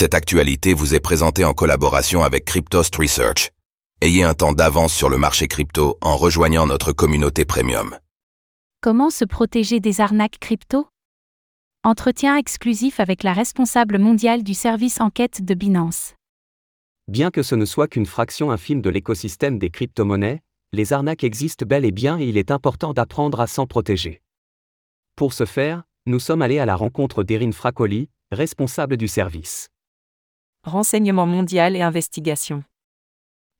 Cette actualité vous est présentée en collaboration avec Cryptost Research. Ayez un temps d'avance sur le marché crypto en rejoignant notre communauté premium. Comment se protéger des arnaques crypto? Entretien exclusif avec la responsable mondiale du service enquête de Binance. Bien que ce ne soit qu'une fraction infime de l'écosystème des crypto-monnaies, les arnaques existent bel et bien et il est important d'apprendre à s'en protéger. Pour ce faire, nous sommes allés à la rencontre d'Erin Fracoli, responsable du service. Renseignement mondial et investigation.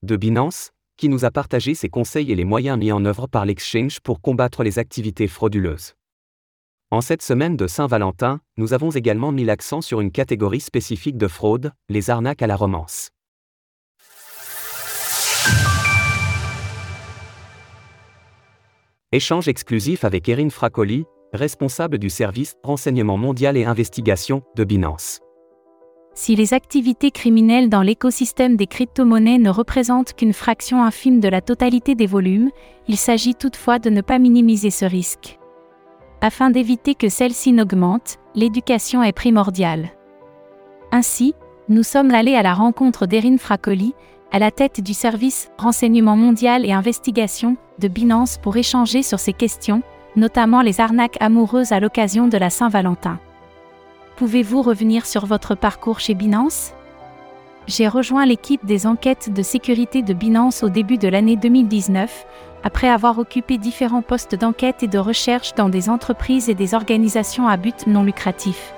De Binance, qui nous a partagé ses conseils et les moyens mis en œuvre par l'exchange pour combattre les activités frauduleuses. En cette semaine de Saint-Valentin, nous avons également mis l'accent sur une catégorie spécifique de fraude, les arnaques à la romance. Échange exclusif avec Erin Fracoli, responsable du service Renseignement mondial et investigation de Binance. Si les activités criminelles dans l'écosystème des crypto-monnaies ne représentent qu'une fraction infime de la totalité des volumes, il s'agit toutefois de ne pas minimiser ce risque. Afin d'éviter que celle-ci n'augmente, l'éducation est primordiale. Ainsi, nous sommes allés à la rencontre d'Erin Fracoli, à la tête du service Renseignement mondial et investigation de Binance pour échanger sur ces questions, notamment les arnaques amoureuses à l'occasion de la Saint-Valentin. Pouvez-vous revenir sur votre parcours chez Binance? J'ai rejoint l'équipe des enquêtes de sécurité de Binance au début de l'année 2019, après avoir occupé différents postes d'enquête et de recherche dans des entreprises et des organisations à but non lucratif.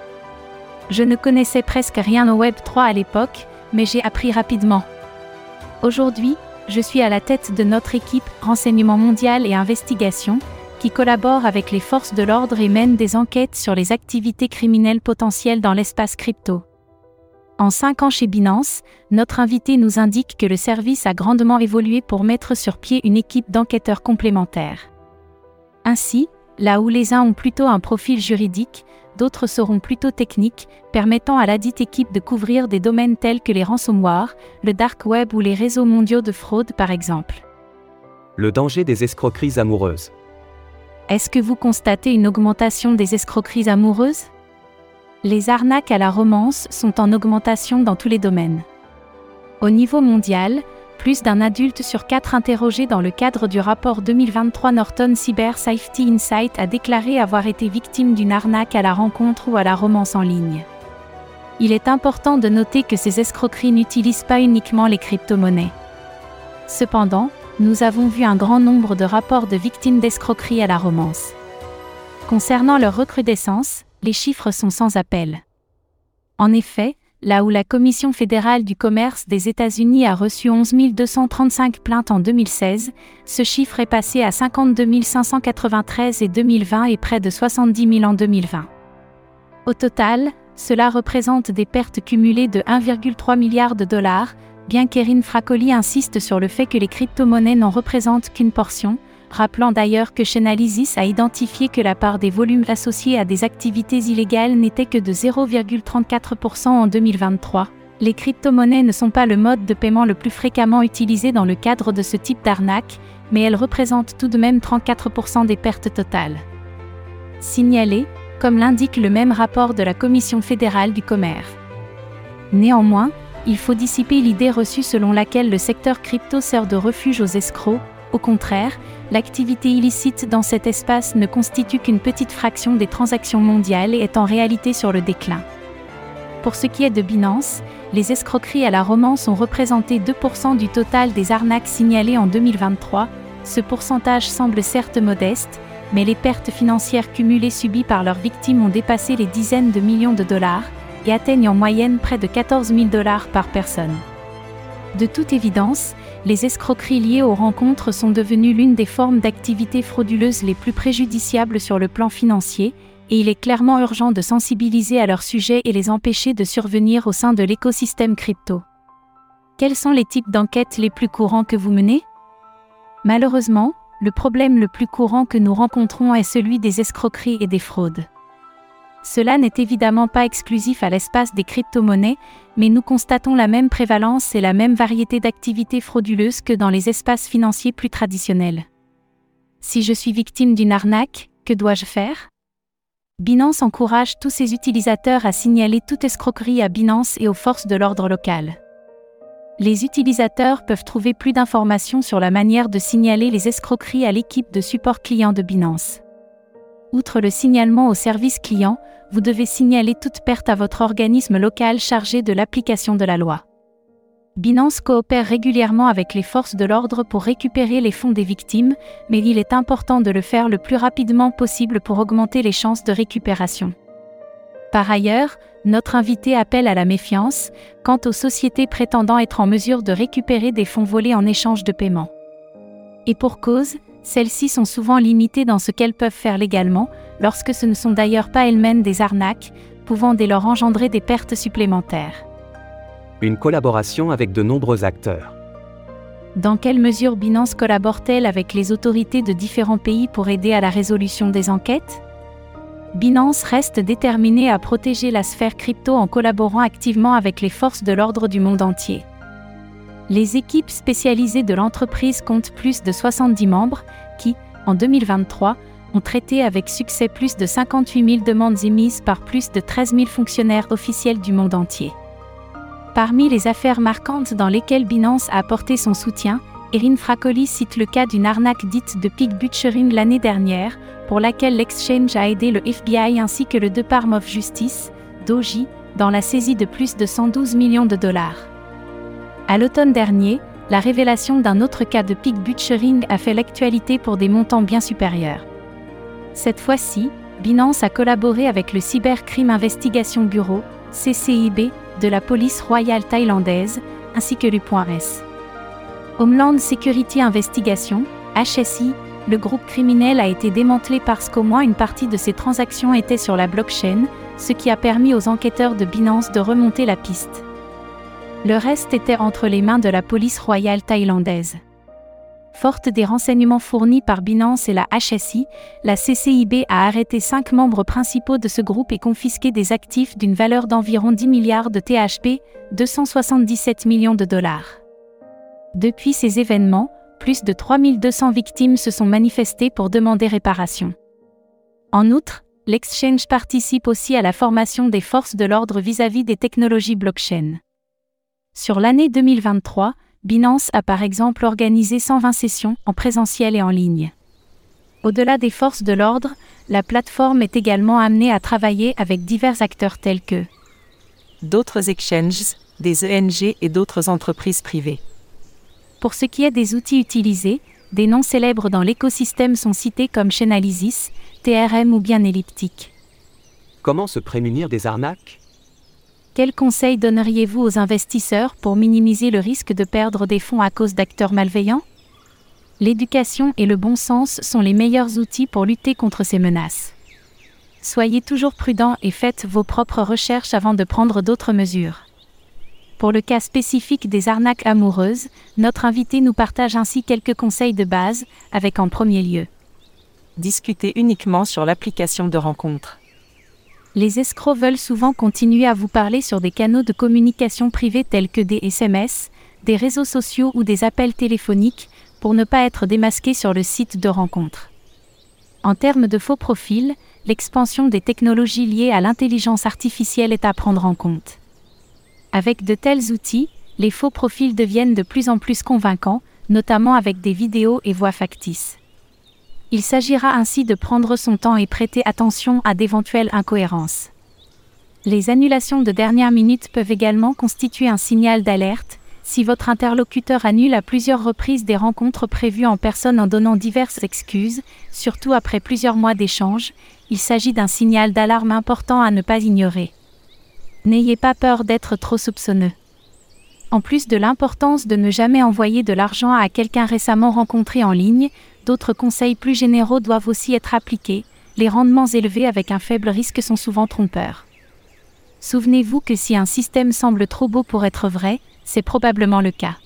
Je ne connaissais presque rien au Web 3 à l'époque, mais j'ai appris rapidement. Aujourd'hui, je suis à la tête de notre équipe Renseignement mondial et investigation, qui collabore avec les forces de l'ordre et mène des enquêtes sur les activités criminelles potentielles dans l'espace crypto. En cinq ans chez Binance, notre invité nous indique que le service a grandement évolué pour mettre sur pied une équipe d'enquêteurs complémentaires. Ainsi, là où les uns ont plutôt un profil juridique, d'autres seront plutôt techniques, permettant à la dite équipe de couvrir des domaines tels que les ransomware, le dark web ou les réseaux mondiaux de fraude par exemple. Le danger des escroqueries amoureuses. Est-ce que vous constatez une augmentation des escroqueries amoureuses? Les arnaques à la romance sont en augmentation dans tous les domaines. Au niveau mondial, plus d'un adulte sur quatre interrogé dans le cadre du rapport 2023 Norton Cyber Safety Insight a déclaré avoir été victime d'une arnaque à la rencontre ou à la romance en ligne. Il est important de noter que ces escroqueries n'utilisent pas uniquement les crypto-monnaies. Cependant, nous avons vu un grand nombre de rapports de victimes d'escroqueries à la romance. Concernant leur recrudescence, les chiffres sont sans appel. En effet, là où la Commission fédérale du commerce des États-Unis a reçu 11 235 plaintes en 2016, ce chiffre est passé à 52 593 et 2020 et près de 70 000 en 2020. Au total, cela représente des pertes cumulées de 1,3 milliard de dollars, bien qu'Erin Fracoli insiste sur le fait que les crypto-monnaies n'en représentent qu'une portion, rappelant d'ailleurs que Chainalysis a identifié que la part des volumes associés à des activités illégales n'était que de 0,34% en 2023. Les crypto-monnaies ne sont pas le mode de paiement le plus fréquemment utilisé dans le cadre de ce type d'arnaque, mais elles représentent tout de même 34% des pertes totales. Signalé, comme l'indique le même rapport de la Commission fédérale du commerce. Néanmoins, il faut dissiper l'idée reçue selon laquelle le secteur crypto sert de refuge aux escrocs. Au contraire, l'activité illicite dans cet espace ne constitue qu'une petite fraction des transactions mondiales et est en réalité sur le déclin. Pour ce qui est de Binance, les escroqueries à la romance ont représenté 2% du total des arnaques signalées en 2023. Ce pourcentage semble certes modeste, mais les pertes financières cumulées subies par leurs victimes ont dépassé les dizaines de millions de dollars, et atteignent en moyenne près de 14 000 dollars par personne. De toute évidence, les escroqueries liées aux rencontres sont devenues l'une des formes d'activité frauduleuse les plus préjudiciables sur le plan financier, et il est clairement urgent de sensibiliser à leur sujet et les empêcher de survenir au sein de l'écosystème crypto. Quels sont les types d'enquêtes les plus courants que vous menez? Malheureusement, le problème le plus courant que nous rencontrons est celui des escroqueries et des fraudes. Cela n'est évidemment pas exclusif à l'espace des crypto-monnaies, mais nous constatons la même prévalence et la même variété d'activités frauduleuses que dans les espaces financiers plus traditionnels. Si je suis victime d'une arnaque, que dois-je faire? Binance encourage tous ses utilisateurs à signaler toute escroquerie à Binance et aux forces de l'ordre local. Les utilisateurs peuvent trouver plus d'informations sur la manière de signaler les escroqueries à l'équipe de support client de Binance. Outre le signalement au service client, vous devez signaler toute perte à votre organisme local chargé de l'application de la loi. Binance coopère régulièrement avec les forces de l'ordre pour récupérer les fonds des victimes, mais il est important de le faire le plus rapidement possible pour augmenter les chances de récupération. Par ailleurs, notre invité appelle à la méfiance quant aux sociétés prétendant être en mesure de récupérer des fonds volés en échange de paiement. Et pour cause, celles-ci sont souvent limitées dans ce qu'elles peuvent faire légalement, lorsque ce ne sont d'ailleurs pas elles-mêmes des arnaques, pouvant dès lors engendrer des pertes supplémentaires. Une collaboration avec de nombreux acteurs. Dans quelle mesure Binance collabore-t-elle avec les autorités de différents pays pour aider à la résolution des enquêtes? Binance reste déterminée à protéger la sphère crypto en collaborant activement avec les forces de l'ordre du monde entier. Les équipes spécialisées de l'entreprise comptent plus de 70 membres qui, en 2023, ont traité avec succès plus de 58 000 demandes émises par plus de 13 000 fonctionnaires officiels du monde entier. Parmi les affaires marquantes dans lesquelles Binance a apporté son soutien, Erin Fracoli cite le cas d'une arnaque dite de pig butchering l'année dernière, pour laquelle l'exchange a aidé le FBI ainsi que le Department of Justice, DOJ, dans la saisie de plus de 112 millions de dollars. À l'automne dernier, la révélation d'un autre cas de pig butchering a fait l'actualité pour des montants bien supérieurs. Cette fois-ci, Binance a collaboré avec le Cybercrime Investigation Bureau, CCIB, de la police royale thaïlandaise, ainsi que l'U.S. Homeland Security Investigation, HSI, le groupe criminel a été démantelé parce qu'au moins une partie de ses transactions était sur la blockchain, ce qui a permis aux enquêteurs de Binance de remonter la piste. Le reste était entre les mains de la police royale thaïlandaise. Forte des renseignements fournis par Binance et la HSI, la CCIB a arrêté cinq membres principaux de ce groupe et confisqué des actifs d'une valeur d'environ 10 milliards de THP, 277 millions de dollars. Depuis ces événements, plus de 3200 victimes se sont manifestées pour demander réparation. En outre, l'exchange participe aussi à la formation des forces de l'ordre vis-à-vis des technologies blockchain. Sur l'année 2023, Binance a par exemple organisé 120 sessions en présentiel et en ligne. Au-delà des forces de l'ordre, la plateforme est également amenée à travailler avec divers acteurs tels que d'autres exchanges, des ENG et d'autres entreprises privées. Pour ce qui est des outils utilisés, des noms célèbres dans l'écosystème sont cités comme Chainalysis, TRM ou bien Elliptic. Comment se prémunir des arnaques? Quels conseils donneriez-vous aux investisseurs pour minimiser le risque de perdre des fonds à cause d'acteurs malveillants? L'éducation et le bon sens sont les meilleurs outils pour lutter contre ces menaces. Soyez toujours prudents et faites vos propres recherches avant de prendre d'autres mesures. Pour le cas spécifique des arnaques amoureuses, notre invité nous partage ainsi quelques conseils de base, avec en premier lieu. Discutez uniquement sur l'application de rencontre. Les escrocs veulent souvent continuer à vous parler sur des canaux de communication privés tels que des SMS, des réseaux sociaux ou des appels téléphoniques, pour ne pas être démasqués sur le site de rencontre. En termes de faux profils, l'expansion des technologies liées à l'intelligence artificielle est à prendre en compte. Avec de tels outils, les faux profils deviennent de plus en plus convaincants, notamment avec des vidéos et voix factices. Il s'agira ainsi de prendre son temps et prêter attention à d'éventuelles incohérences. Les annulations de dernière minute peuvent également constituer un signal d'alerte, si votre interlocuteur annule à plusieurs reprises des rencontres prévues en personne en donnant diverses excuses, surtout après plusieurs mois d'échanges, il s'agit d'un signal d'alarme important à ne pas ignorer. N'ayez pas peur d'être trop soupçonneux. En plus de l'importance de ne jamais envoyer de l'argent à quelqu'un récemment rencontré en ligne, d'autres conseils plus généraux doivent aussi être appliqués. Les rendements élevés avec un faible risque sont souvent trompeurs. Souvenez-vous que si un système semble trop beau pour être vrai, c'est probablement le cas.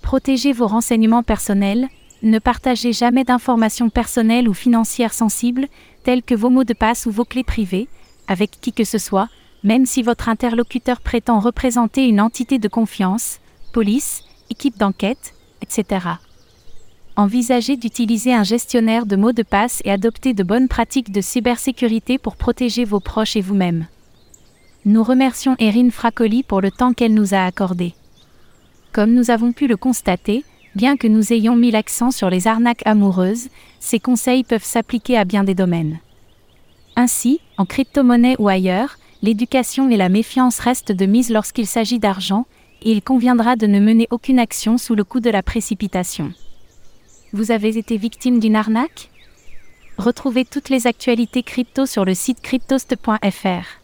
Protégez vos renseignements personnels, ne partagez jamais d'informations personnelles ou financières sensibles, telles que vos mots de passe ou vos clés privées, avec qui que ce soit, même si votre interlocuteur prétend représenter une entité de confiance, police, équipe d'enquête, etc. Envisagez d'utiliser un gestionnaire de mots de passe et adopter de bonnes pratiques de cybersécurité pour protéger vos proches et vous-même. Nous remercions Erin Fracoli pour le temps qu'elle nous a accordé. Comme nous avons pu le constater, bien que nous ayons mis l'accent sur les arnaques amoureuses, ces conseils peuvent s'appliquer à bien des domaines. Ainsi, en crypto-monnaie ou ailleurs, l'éducation et la méfiance restent de mise lorsqu'il s'agit d'argent, et il conviendra de ne mener aucune action sous le coup de la précipitation. Vous avez été victime d'une arnaque? Retrouvez toutes les actualités crypto sur le site cryptost.fr.